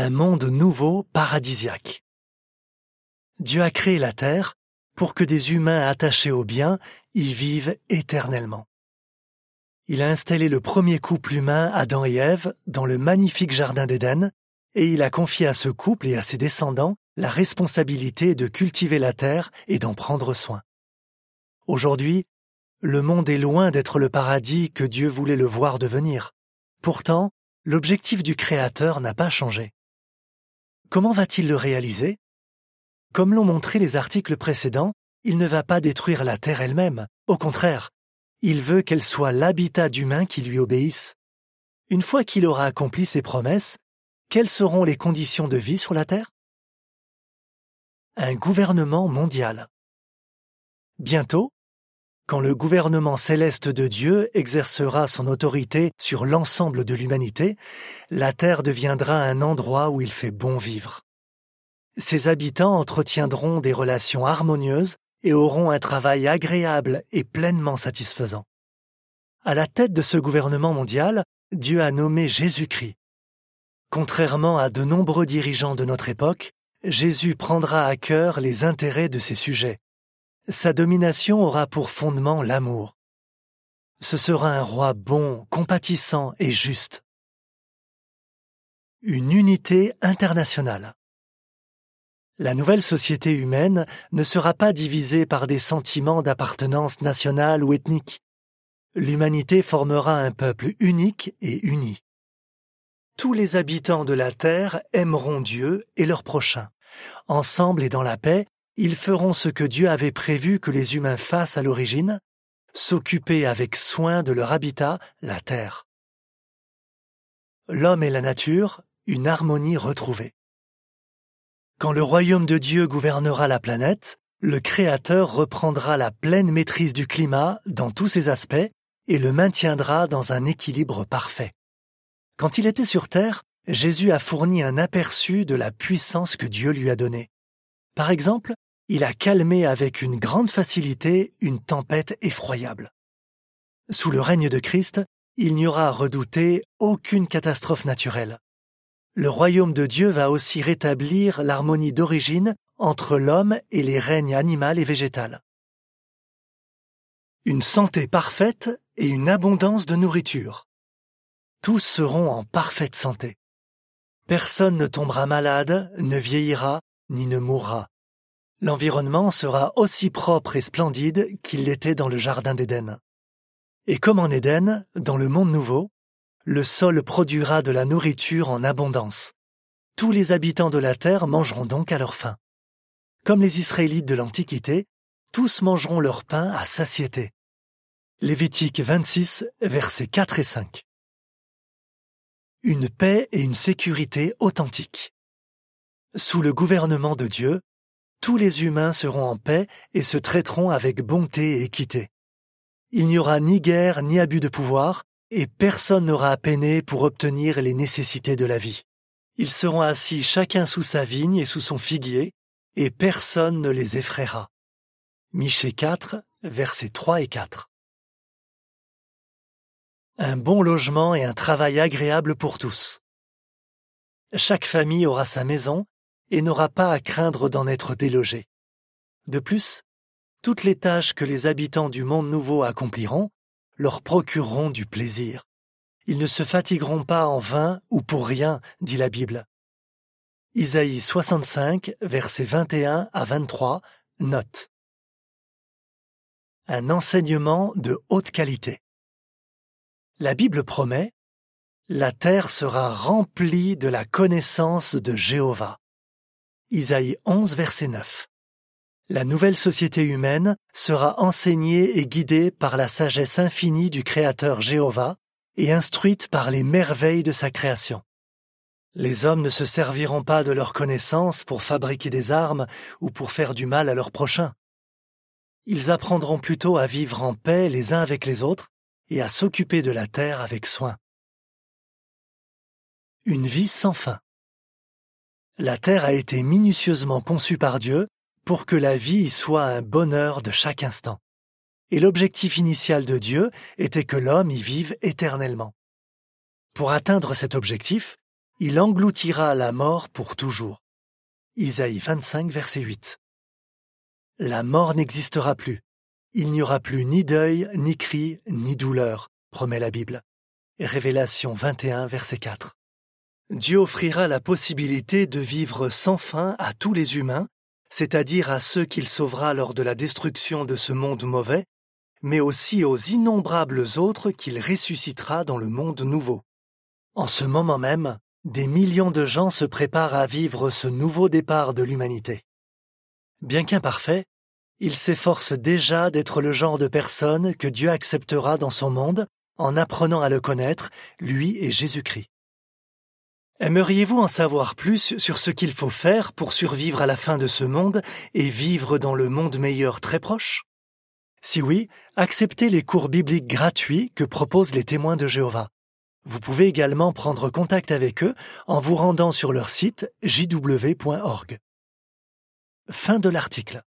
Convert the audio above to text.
un monde nouveau paradisiaque. Dieu a créé la terre pour que des humains attachés au bien y vivent éternellement. Il a installé le premier couple humain, Adam et Ève, dans le magnifique jardin d'Éden, et il a confié à ce couple et à ses descendants la responsabilité de cultiver la terre et d'en prendre soin. Aujourd'hui, le monde est loin d'être le paradis que Dieu voulait le voir devenir. Pourtant, l'objectif du Créateur n'a pas changé. Comment va-t-il le réaliser? Comme l'ont montré les articles précédents, il ne va pas détruire la terre elle-même. Au contraire, il veut qu'elle soit l'habitat d'humains qui lui obéissent. Une fois qu'il aura accompli ses promesses, quelles seront les conditions de vie sur la terre? Un gouvernement mondial. Bientôt, quand le gouvernement céleste de Dieu exercera son autorité sur l'ensemble de l'humanité, la terre deviendra un endroit où il fait bon vivre. Ses habitants entretiendront des relations harmonieuses et auront un travail agréable et pleinement satisfaisant. À la tête de ce gouvernement mondial, Dieu a nommé Jésus-Christ. Contrairement à de nombreux dirigeants de notre époque, Jésus prendra à cœur les intérêts de ses sujets sa domination aura pour fondement l'amour. Ce sera un roi bon, compatissant et juste. Une unité internationale. La nouvelle société humaine ne sera pas divisée par des sentiments d'appartenance nationale ou ethnique. L'humanité formera un peuple unique et uni. Tous les habitants de la Terre aimeront Dieu et leur prochain. Ensemble et dans la paix, ils feront ce que Dieu avait prévu que les humains fassent à l'origine, s'occuper avec soin de leur habitat, la terre. L'homme et la nature, une harmonie retrouvée. Quand le royaume de Dieu gouvernera la planète, le Créateur reprendra la pleine maîtrise du climat dans tous ses aspects et le maintiendra dans un équilibre parfait. Quand il était sur Terre, Jésus a fourni un aperçu de la puissance que Dieu lui a donnée. Par exemple, il a calmé avec une grande facilité une tempête effroyable. Sous le règne de Christ, il n'y aura à redouter aucune catastrophe naturelle. Le royaume de Dieu va aussi rétablir l'harmonie d'origine entre l'homme et les règnes animal et végétal. Une santé parfaite et une abondance de nourriture. Tous seront en parfaite santé. Personne ne tombera malade, ne vieillira, ni ne mourra l'environnement sera aussi propre et splendide qu'il l'était dans le Jardin d'Éden. Et comme en Éden, dans le monde nouveau, le sol produira de la nourriture en abondance. Tous les habitants de la terre mangeront donc à leur faim. Comme les Israélites de l'Antiquité, tous mangeront leur pain à satiété. Lévitique 26, versets 4 et 5. Une paix et une sécurité authentiques. Sous le gouvernement de Dieu, tous les humains seront en paix et se traiteront avec bonté et équité. Il n'y aura ni guerre ni abus de pouvoir, et personne n'aura à peiner pour obtenir les nécessités de la vie. Ils seront assis chacun sous sa vigne et sous son figuier, et personne ne les effraiera. Michée 4, versets 3 et 4. Un bon logement et un travail agréable pour tous. Chaque famille aura sa maison et n'aura pas à craindre d'en être délogé. De plus, toutes les tâches que les habitants du monde nouveau accompliront leur procureront du plaisir. Ils ne se fatigueront pas en vain ou pour rien, dit la Bible. Isaïe 65, versets 21 à 23, note. Un enseignement de haute qualité. La Bible promet La terre sera remplie de la connaissance de Jéhovah. Isaïe 11, verset 9. La nouvelle société humaine sera enseignée et guidée par la sagesse infinie du Créateur Jéhovah et instruite par les merveilles de sa création. Les hommes ne se serviront pas de leur connaissance pour fabriquer des armes ou pour faire du mal à leurs prochains. Ils apprendront plutôt à vivre en paix les uns avec les autres et à s'occuper de la terre avec soin. Une vie sans fin. La terre a été minutieusement conçue par Dieu pour que la vie y soit un bonheur de chaque instant. Et l'objectif initial de Dieu était que l'homme y vive éternellement. Pour atteindre cet objectif, il engloutira la mort pour toujours. Isaïe 25, verset 8. La mort n'existera plus. Il n'y aura plus ni deuil, ni cri, ni douleur, promet la Bible. Révélation 21, verset 4. Dieu offrira la possibilité de vivre sans fin à tous les humains, c'est-à-dire à ceux qu'il sauvera lors de la destruction de ce monde mauvais, mais aussi aux innombrables autres qu'il ressuscitera dans le monde nouveau. En ce moment même, des millions de gens se préparent à vivre ce nouveau départ de l'humanité. Bien qu'imparfait, il s'efforce déjà d'être le genre de personne que Dieu acceptera dans son monde en apprenant à le connaître, lui et Jésus-Christ. Aimeriez-vous en savoir plus sur ce qu'il faut faire pour survivre à la fin de ce monde et vivre dans le monde meilleur très proche? Si oui, acceptez les cours bibliques gratuits que proposent les témoins de Jéhovah. Vous pouvez également prendre contact avec eux en vous rendant sur leur site jw.org. Fin de l'article.